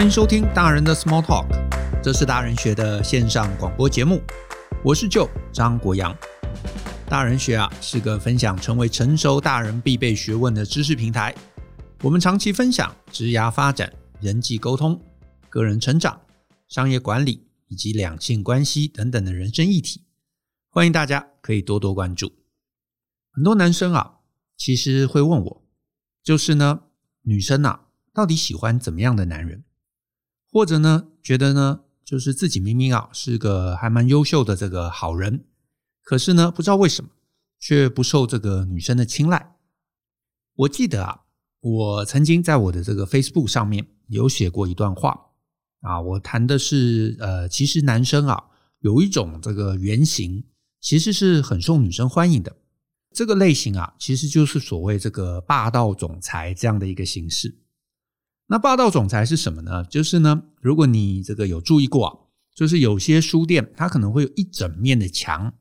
欢迎收听大人的 Small Talk，这是大人学的线上广播节目。我是舅张国阳。大人学啊，是个分享成为成熟大人必备学问的知识平台。我们长期分享职涯发展、人际沟通、个人成长、商业管理以及两性关系等等的人生议题。欢迎大家可以多多关注。很多男生啊，其实会问我，就是呢，女生啊，到底喜欢怎么样的男人？或者呢，觉得呢，就是自己明明啊是个还蛮优秀的这个好人，可是呢，不知道为什么却不受这个女生的青睐。我记得啊，我曾经在我的这个 Facebook 上面有写过一段话啊，我谈的是呃，其实男生啊有一种这个原型，其实是很受女生欢迎的。这个类型啊，其实就是所谓这个霸道总裁这样的一个形式。那霸道总裁是什么呢？就是呢，如果你这个有注意过啊，就是有些书店它可能会有一整面的墙，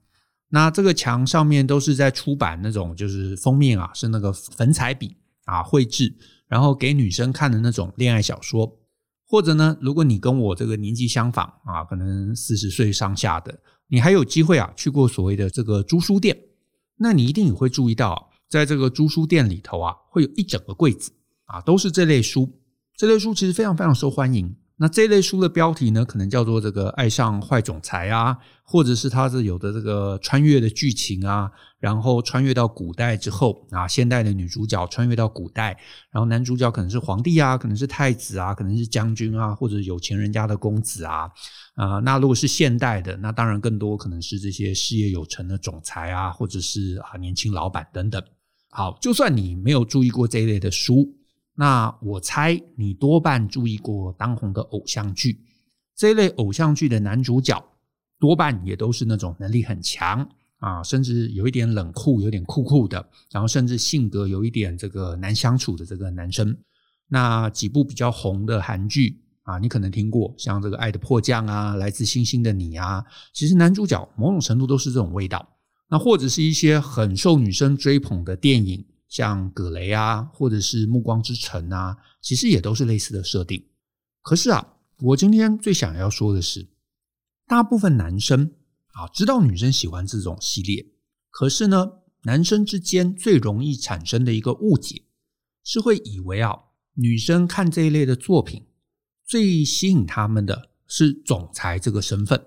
那这个墙上面都是在出版那种就是封面啊，是那个粉彩笔啊绘制，然后给女生看的那种恋爱小说。或者呢，如果你跟我这个年纪相仿啊，可能四十岁上下的，你还有机会啊去过所谓的这个租书店，那你一定也会注意到，在这个租书店里头啊，会有一整个柜子啊，都是这类书。这类书其实非常非常受欢迎。那这类书的标题呢，可能叫做这个“爱上坏总裁”啊，或者是它是有的这个穿越的剧情啊，然后穿越到古代之后啊，现代的女主角穿越到古代，然后男主角可能是皇帝啊，可能是太子啊，可能是将军啊，或者有钱人家的公子啊啊。那如果是现代的，那当然更多可能是这些事业有成的总裁啊，或者是啊年轻老板等等。好，就算你没有注意过这一类的书。那我猜你多半注意过当红的偶像剧，这一类偶像剧的男主角多半也都是那种能力很强啊，甚至有一点冷酷，有点酷酷的，然后甚至性格有一点这个难相处的这个男生。那几部比较红的韩剧啊，你可能听过，像这个《爱的迫降》啊，《来自星星的你》啊，其实男主角某种程度都是这种味道。那或者是一些很受女生追捧的电影。像葛雷啊，或者是暮光之城啊，其实也都是类似的设定。可是啊，我今天最想要说的是，大部分男生啊知道女生喜欢这种系列，可是呢，男生之间最容易产生的一个误解，是会以为啊，女生看这一类的作品，最吸引他们的是总裁这个身份，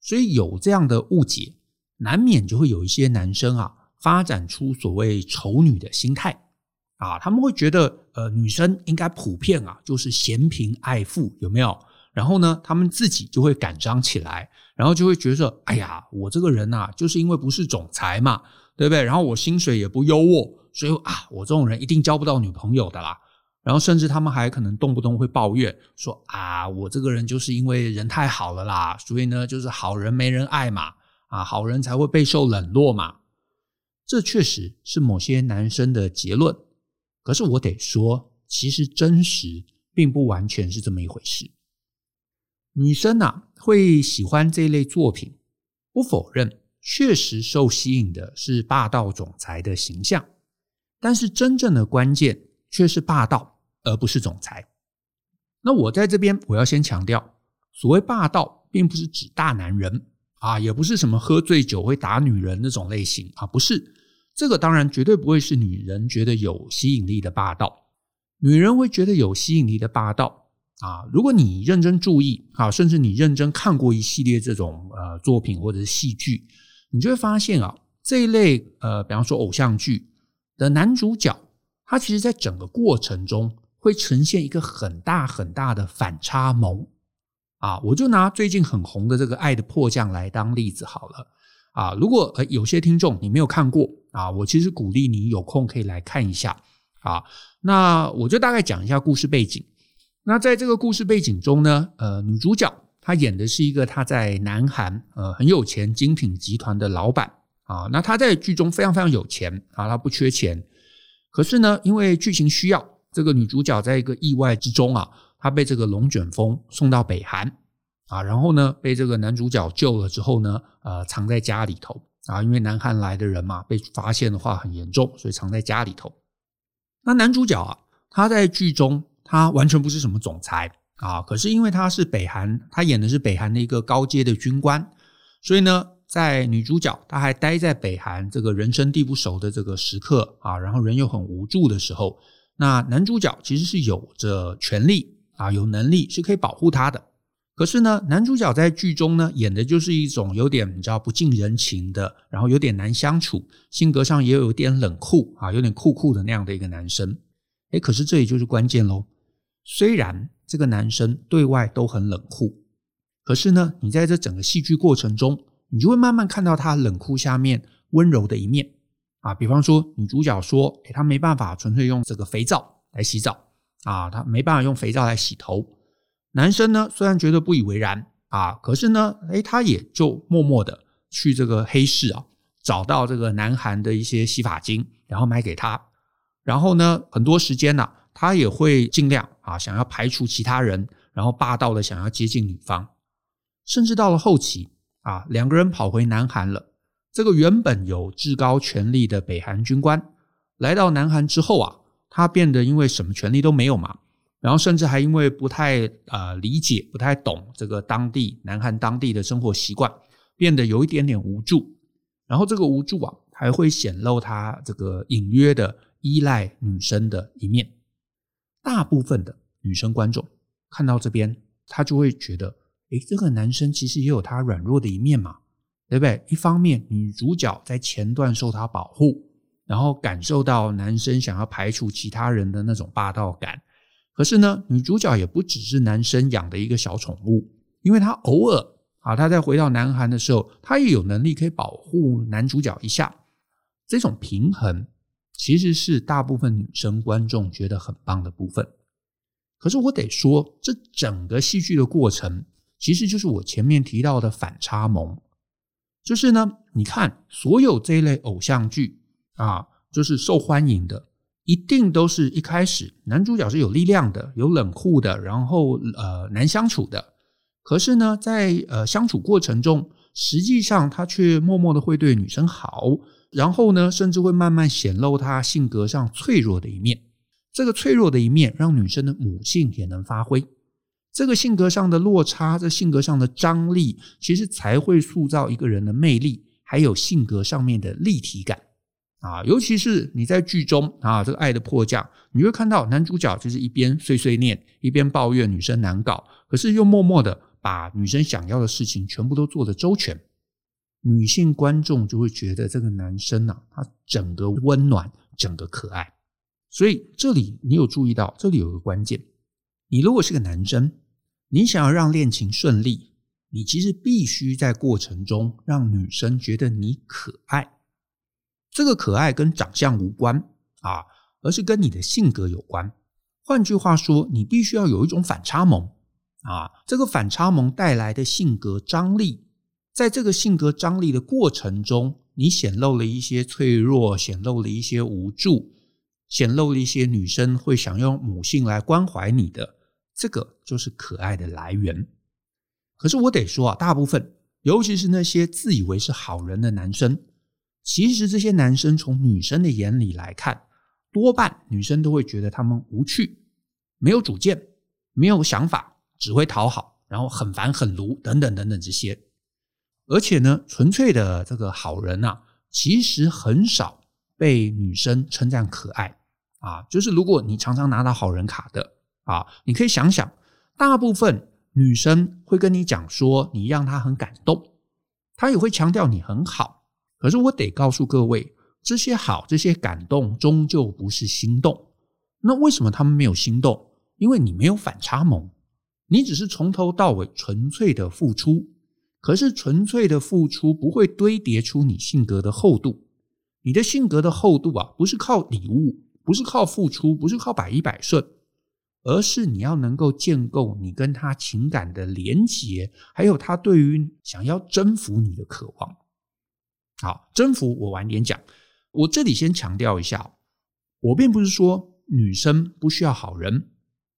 所以有这样的误解，难免就会有一些男生啊。发展出所谓丑女的心态啊，他们会觉得呃，女生应该普遍啊，就是嫌贫爱富，有没有？然后呢，他们自己就会感伤起来，然后就会觉得，哎呀，我这个人呐，就是因为不是总裁嘛，对不对？然后我薪水也不优渥，所以啊，我这种人一定交不到女朋友的啦。然后甚至他们还可能动不动会抱怨说啊，我这个人就是因为人太好了啦，所以呢，就是好人没人爱嘛，啊，好人才会备受冷落嘛。这确实是某些男生的结论，可是我得说，其实真实并不完全是这么一回事。女生啊，会喜欢这类作品，不否认，确实受吸引的是霸道总裁的形象，但是真正的关键却是霸道，而不是总裁。那我在这边，我要先强调，所谓霸道，并不是指大男人。啊，也不是什么喝醉酒会打女人那种类型啊，不是，这个当然绝对不会是女人觉得有吸引力的霸道。女人会觉得有吸引力的霸道啊，如果你认真注意啊，甚至你认真看过一系列这种呃作品或者是戏剧，你就会发现啊，这一类呃，比方说偶像剧的男主角，他其实在整个过程中会呈现一个很大很大的反差萌。啊，我就拿最近很红的这个《爱的迫降》来当例子好了。啊，如果呃有些听众你没有看过啊，我其实鼓励你有空可以来看一下。啊，那我就大概讲一下故事背景。那在这个故事背景中呢，呃，女主角她演的是一个她在南韩呃很有钱精品集团的老板啊。那她在剧中非常非常有钱啊，她不缺钱。可是呢，因为剧情需要，这个女主角在一个意外之中啊。她被这个龙卷风送到北韩啊，然后呢，被这个男主角救了之后呢，呃，藏在家里头啊，因为南韩来的人嘛，被发现的话很严重，所以藏在家里头。那男主角啊，他在剧中他完全不是什么总裁啊，可是因为他是北韩，他演的是北韩的一个高阶的军官，所以呢，在女主角她还待在北韩这个人生地不熟的这个时刻啊，然后人又很无助的时候，那男主角其实是有着权利啊，有能力是可以保护她的。可是呢，男主角在剧中呢演的就是一种有点你知道不近人情的，然后有点难相处，性格上也有点冷酷啊，有点酷酷的那样的一个男生。诶，可是这也就是关键喽，虽然。这个男生对外都很冷酷，可是呢，你在这整个戏剧过程中，你就会慢慢看到他冷酷下面温柔的一面啊。比方说，女主角说：“哎，他没办法纯粹用这个肥皂来洗澡啊，他没办法用肥皂来洗头。”男生呢，虽然觉得不以为然啊，可是呢，诶，他也就默默的去这个黑市啊，找到这个南韩的一些洗发精，然后买给他。然后呢，很多时间呢、他也会尽量啊，想要排除其他人，然后霸道的想要接近女方，甚至到了后期啊，两个人跑回南韩了。这个原本有至高权力的北韩军官来到南韩之后啊，他变得因为什么权力都没有嘛，然后甚至还因为不太呃理解、不太懂这个当地南韩当地的生活习惯，变得有一点点无助。然后这个无助啊，还会显露他这个隐约的依赖女生的一面。大部分的女生观众看到这边，她就会觉得，诶，这个男生其实也有他软弱的一面嘛，对不对？一方面，女主角在前段受他保护，然后感受到男生想要排除其他人的那种霸道感。可是呢，女主角也不只是男生养的一个小宠物，因为她偶尔啊，她在回到南韩的时候，她也有能力可以保护男主角一下。这种平衡。其实是大部分女生观众觉得很棒的部分，可是我得说，这整个戏剧的过程，其实就是我前面提到的反差萌。就是呢，你看所有这一类偶像剧啊，就是受欢迎的，一定都是一开始男主角是有力量的，有冷酷的，然后呃难相处的。可是呢，在呃相处过程中，实际上他却默默的会对女生好。然后呢，甚至会慢慢显露他性格上脆弱的一面。这个脆弱的一面，让女生的母性也能发挥。这个性格上的落差，这性格上的张力，其实才会塑造一个人的魅力，还有性格上面的立体感啊。尤其是你在剧中啊，这个爱的迫降，你会看到男主角就是一边碎碎念，一边抱怨女生难搞，可是又默默的把女生想要的事情全部都做得周全。女性观众就会觉得这个男生啊，他整个温暖，整个可爱。所以这里你有注意到，这里有个关键：你如果是个男生，你想要让恋情顺利，你其实必须在过程中让女生觉得你可爱。这个可爱跟长相无关啊，而是跟你的性格有关。换句话说，你必须要有一种反差萌啊，这个反差萌带来的性格张力。在这个性格张力的过程中，你显露了一些脆弱，显露了一些无助，显露了一些女生会想用母性来关怀你的，这个就是可爱的来源。可是我得说啊，大部分，尤其是那些自以为是好人的男生，其实这些男生从女生的眼里来看，多半女生都会觉得他们无趣，没有主见，没有想法，只会讨好，然后很烦很卢等等等等这些。而且呢，纯粹的这个好人呐，其实很少被女生称赞可爱啊。就是如果你常常拿到好人卡的啊，你可以想想，大部分女生会跟你讲说你让她很感动，她也会强调你很好。可是我得告诉各位，这些好、这些感动，终究不是心动。那为什么他们没有心动？因为你没有反差萌，你只是从头到尾纯粹的付出。可是纯粹的付出不会堆叠出你性格的厚度，你的性格的厚度啊，不是靠礼物，不是靠付出，不是靠百依百顺，而是你要能够建构你跟他情感的连结，还有他对于想要征服你的渴望。好，征服我晚点讲，我这里先强调一下，我并不是说女生不需要好人，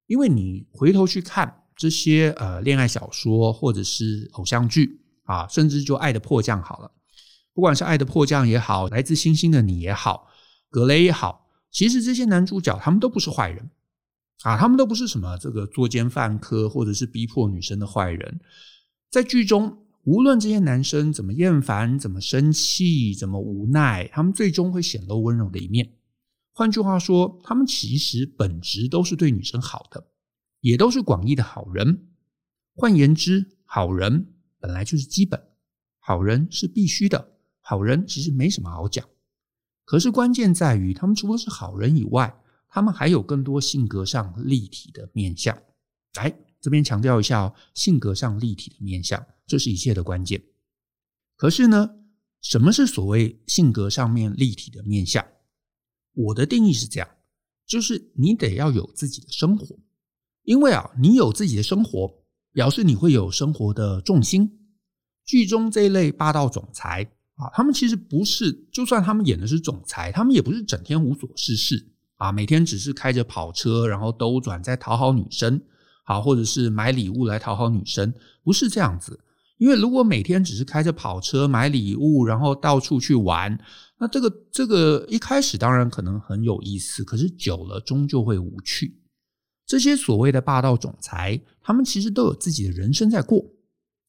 因为你回头去看。这些呃恋爱小说或者是偶像剧啊，甚至就《爱的迫降》好了，不管是《爱的迫降》也好，《来自星星的你》也好，《格雷》也好，其实这些男主角他们都不是坏人，啊，他们都不是什么这个作奸犯科或者是逼迫女生的坏人。在剧中，无论这些男生怎么厌烦、怎么生气、怎么无奈，他们最终会显露温柔的一面。换句话说，他们其实本质都是对女生好的，也都是广义的好人。换言之，好人本来就是基本，好人是必须的。好人其实没什么好讲。可是关键在于，他们除了是好人以外，他们还有更多性格上立体的面相。来，这边强调一下哦，性格上立体的面相，这是一切的关键。可是呢，什么是所谓性格上面立体的面相？我的定义是这样，就是你得要有自己的生活，因为啊，你有自己的生活，表示你会有生活的重心。剧中这一类霸道总裁啊，他们其实不是，就算他们演的是总裁，他们也不是整天无所事事啊，每天只是开着跑车，然后兜转在讨好女生，好，或者是买礼物来讨好女生，不是这样子。因为如果每天只是开着跑车买礼物，然后到处去玩，那这个这个一开始当然可能很有意思，可是久了终究会无趣。这些所谓的霸道总裁，他们其实都有自己的人生在过，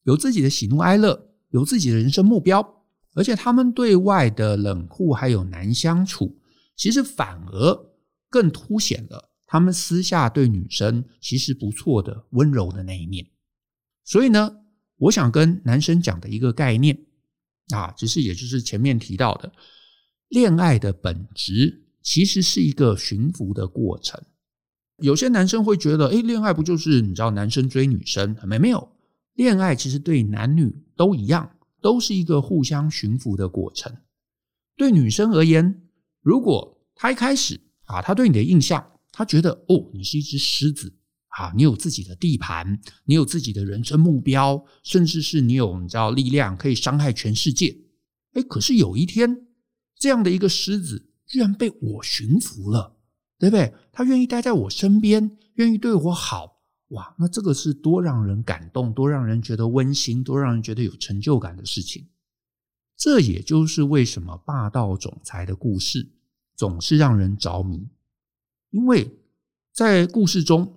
有自己的喜怒哀乐，有自己的人生目标，而且他们对外的冷酷还有难相处，其实反而更凸显了他们私下对女生其实不错的温柔的那一面。所以呢，我想跟男生讲的一个概念啊，其实也就是前面提到的，恋爱的本质其实是一个驯服的过程。有些男生会觉得，诶，恋爱不就是你知道男生追女生？没没有，恋爱其实对男女都一样，都是一个互相驯服的过程。对女生而言，如果她一开始啊，她对你的印象，她觉得哦，你是一只狮子。啊，你有自己的地盘，你有自己的人生目标，甚至是你有你知道力量可以伤害全世界。诶，可是有一天，这样的一个狮子居然被我驯服了，对不对？他愿意待在我身边，愿意对我好，哇，那这个是多让人感动，多让人觉得温馨，多让人觉得有成就感的事情。这也就是为什么霸道总裁的故事总是让人着迷，因为在故事中。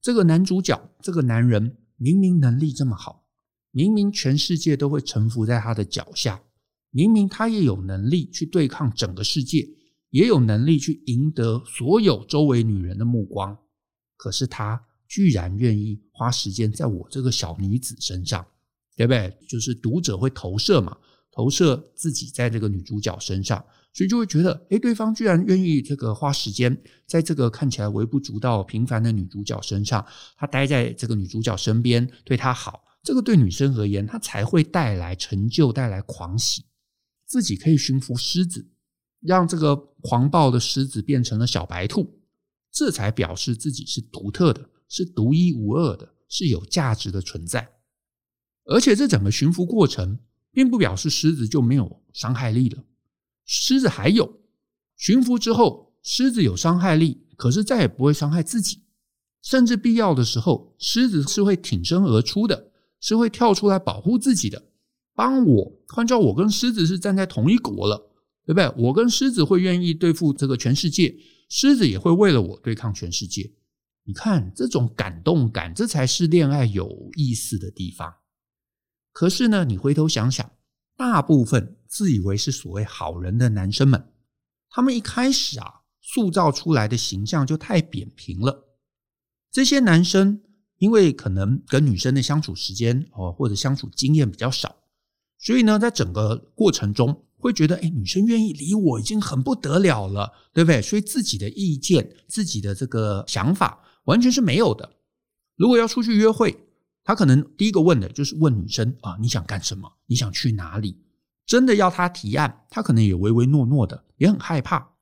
这个男主角，这个男人明明能力这么好，明明全世界都会臣服在他的脚下，明明他也有能力去对抗整个世界，也有能力去赢得所有周围女人的目光，可是他居然愿意花时间在我这个小女子身上，对不对？就是读者会投射嘛，投射自己在这个女主角身上。所以就会觉得，诶，对方居然愿意这个花时间在这个看起来微不足道、平凡的女主角身上，他待在这个女主角身边，对她好，这个对女生而言，她才会带来成就、带来狂喜。自己可以驯服狮子，让这个狂暴的狮子变成了小白兔，这才表示自己是独特的，是独一无二的，是有价值的存在。而且这整个驯服过程，并不表示狮子就没有伤害力了。狮子还有驯服之后，狮子有伤害力，可是再也不会伤害自己，甚至必要的时候，狮子是会挺身而出的，是会跳出来保护自己的，帮我。换叫我跟狮子是站在同一国了，对不对？我跟狮子会愿意对付这个全世界，狮子也会为了我对抗全世界。你看这种感动感，这才是恋爱有意思的地方。可是呢，你回头想想。大部分自以为是所谓好人的男生们，他们一开始啊，塑造出来的形象就太扁平了。这些男生因为可能跟女生的相处时间哦，或者相处经验比较少，所以呢，在整个过程中会觉得，哎，女生愿意理我已经很不得了了，对不对？所以自己的意见、自己的这个想法完全是没有的。如果要出去约会，他可能第一个问的就是问女生啊，你想干什么？你想去哪里？真的要他提案，他可能也唯唯诺诺的，也很害怕。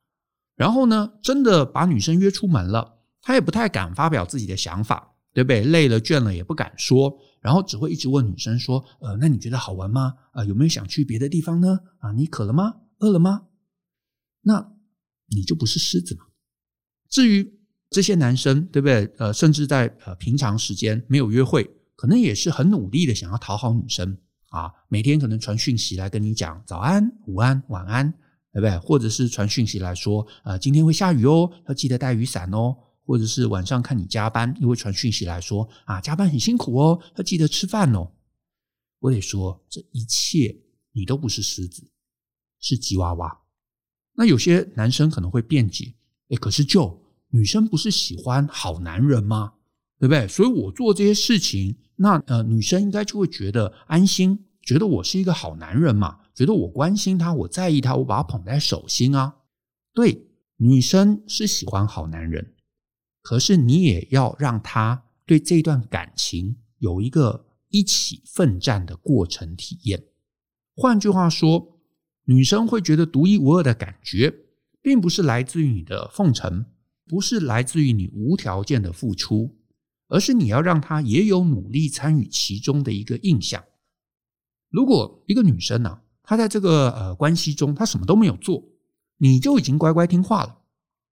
然后呢，真的把女生约出门了，他也不太敢发表自己的想法，对不对？累了倦了也不敢说，然后只会一直问女生说：“呃，那你觉得好玩吗？啊，有没有想去别的地方呢？啊，你渴了吗？饿了吗？那你就不是狮子嘛。至于这些男生，对不对？呃，甚至在呃平常时间没有约会。可能也是很努力的想要讨好女生啊，每天可能传讯息来跟你讲早安、午安、晚安，对不对？或者是传讯息来说，呃，今天会下雨哦，要记得带雨伞哦。或者是晚上看你加班，又会传讯息来说啊，加班很辛苦哦，要记得吃饭哦。我得说，这一切你都不是狮子，是吉娃娃。那有些男生可能会辩解，诶，可是就女生不是喜欢好男人吗？对不对？所以我做这些事情，那呃，女生应该就会觉得安心，觉得我是一个好男人嘛，觉得我关心他，我在意他，我把他捧在手心啊。对，女生是喜欢好男人。可是你也要让他对这段感情有一个一起奋战的过程体验。换句话说，女生会觉得独一无二的感觉，并不是来自于你的奉承，不是来自于你无条件的付出，而是你要让她也有努力参与其中的一个印象。如果一个女生呢、啊，她在这个呃关系中，她什么都没有做，你就已经乖乖听话了。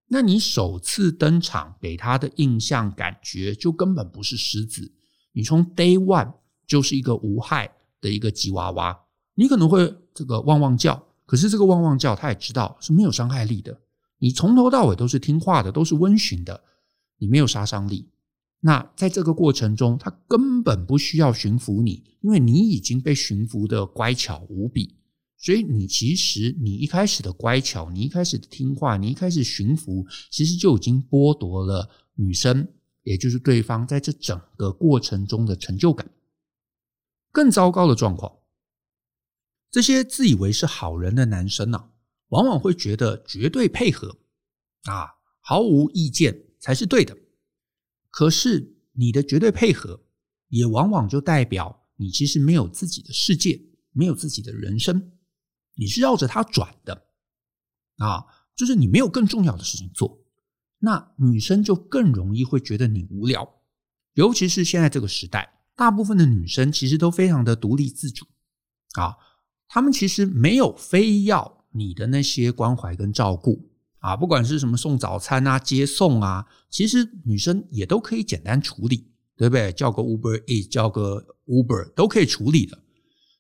那你首次登场给他的印象感觉就根本不是狮子，你从 day one 就是一个无害的一个吉娃娃，你可能会这个汪汪叫，可是这个汪汪叫他也知道是没有伤害力的，你从头到尾都是听话的，都是温驯的，你没有杀伤力。那在这个过程中，他根本不需要驯服你，因为你已经被驯服的乖巧无比。所以你其实你一开始的乖巧，你一开始的听话，你一开始驯服，其实就已经剥夺了女生，也就是对方在这整个过程中的成就感。更糟糕的状况，这些自以为是好人的男生呢，往往会觉得绝对配合啊，毫无意见才是对的。可是你的绝对配合，也往往就代表你其实没有自己的世界，没有自己的人生。你是绕着他转的啊，就是你没有更重要的事情做，那女生就更容易会觉得你无聊。尤其是现在这个时代，大部分的女生其实都非常的独立自主啊，她们其实没有非要你的那些关怀跟照顾啊，不管是什么送早餐啊、接送啊，其实女生也都可以简单处理，对不对？叫个 Uber e 叫个 Uber 都可以处理的。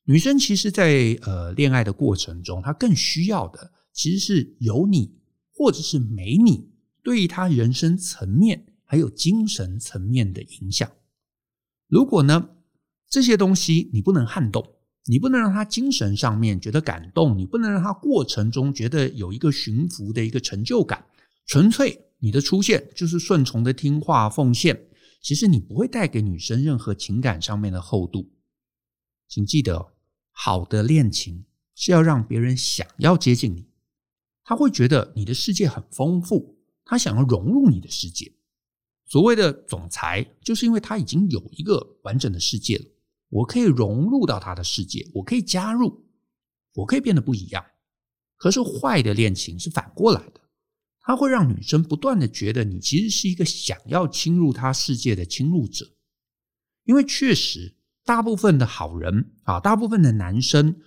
女生其实在，在呃恋爱的过程中，她更需要的其实是有你，或者是没你，对于她人生层面还有精神层面的影响。如果呢，这些东西你不能撼动，你不能让她精神上面觉得感动，你不能让她过程中觉得有一个驯服的一个成就感，纯粹你的出现就是顺从的听话奉献，其实你不会带给女生任何情感上面的厚度。请记得。好的恋情是要让别人想要接近你，他会觉得你的世界很丰富，他想要融入你的世界。所谓的总裁，就是因为他已经有一个完整的世界了，我可以融入到他的世界，我可以加入，我可以变得不一样。可是坏的恋情是反过来的，他会让女生不断的觉得你其实是一个想要侵入他世界的侵入者，因为确实。大部分的好人啊，大部分的男生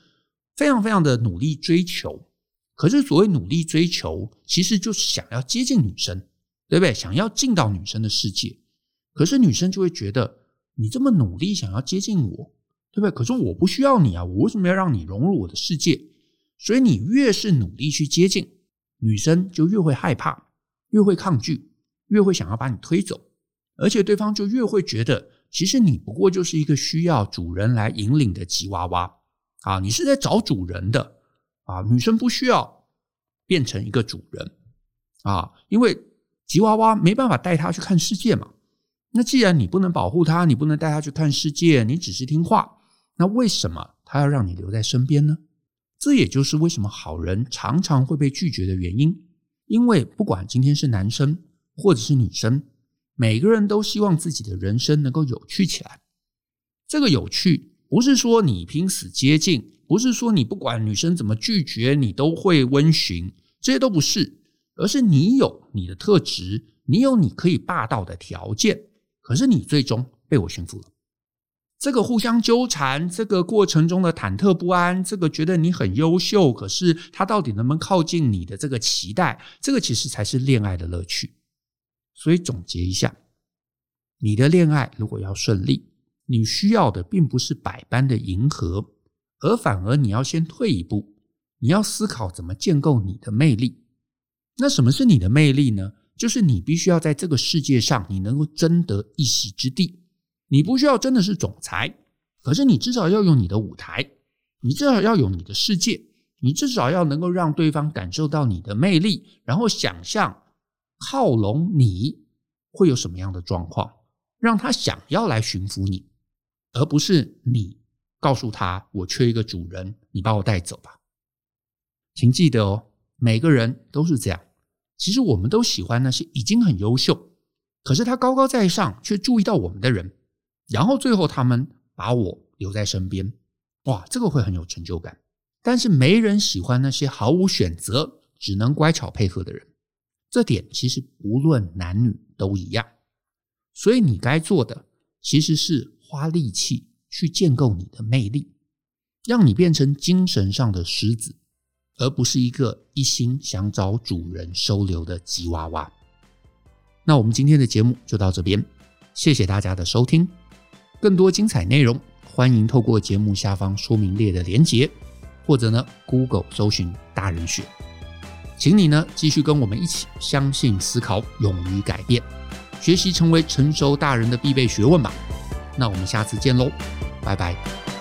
非常非常的努力追求，可是所谓努力追求，其实就是想要接近女生，对不对？想要进到女生的世界，可是女生就会觉得你这么努力想要接近我，对不对？可是我不需要你啊，我为什么要让你融入我的世界？所以你越是努力去接近，女生就越会害怕，越会抗拒，越会想要把你推走，而且对方就越会觉得。其实你不过就是一个需要主人来引领的吉娃娃啊！你是在找主人的啊！女生不需要变成一个主人啊，因为吉娃娃没办法带她去看世界嘛。那既然你不能保护他，你不能带他去看世界，你只是听话，那为什么他要让你留在身边呢？这也就是为什么好人常常会被拒绝的原因。因为不管今天是男生或者是女生。每个人都希望自己的人生能够有趣起来。这个有趣不是说你拼死接近，不是说你不管女生怎么拒绝你都会温驯，这些都不是，而是你有你的特质，你有你可以霸道的条件，可是你最终被我驯服了。这个互相纠缠，这个过程中的忐忑不安，这个觉得你很优秀，可是他到底能不能靠近你的这个期待，这个其实才是恋爱的乐趣。所以总结一下，你的恋爱如果要顺利，你需要的并不是百般的迎合，而反而你要先退一步，你要思考怎么建构你的魅力。那什么是你的魅力呢？就是你必须要在这个世界上，你能够争得一席之地。你不需要真的是总裁，可是你至少要有你的舞台，你至少要有你的世界，你至少要能够让对方感受到你的魅力，然后想象靠拢你会有什么样的状况，让他想要来驯服你，而不是你告诉他我缺一个主人，你把我带走吧。请记得哦，每个人都是这样。其实我们都喜欢那些已经很优秀，可是他高高在上却注意到我们的人，然后最后他们把我留在身边，哇，这个会很有成就感。但是没人喜欢那些毫无选择、只能乖巧配合的人。这点其实无论男女都一样。所以你该做的其实是花力气去建构你的魅力，让你变成精神上的狮子。而不是一个一心想找主人收留的吉娃娃。那我们今天的节目就到这边，谢谢大家的收听。更多精彩内容，欢迎透过节目下方说明列的连结，或者呢 Google 搜寻大人学。请你呢继续跟我们一起相信、思考、勇于改变，学习成为成熟大人的必备学问吧。那我们下次见喽，拜拜。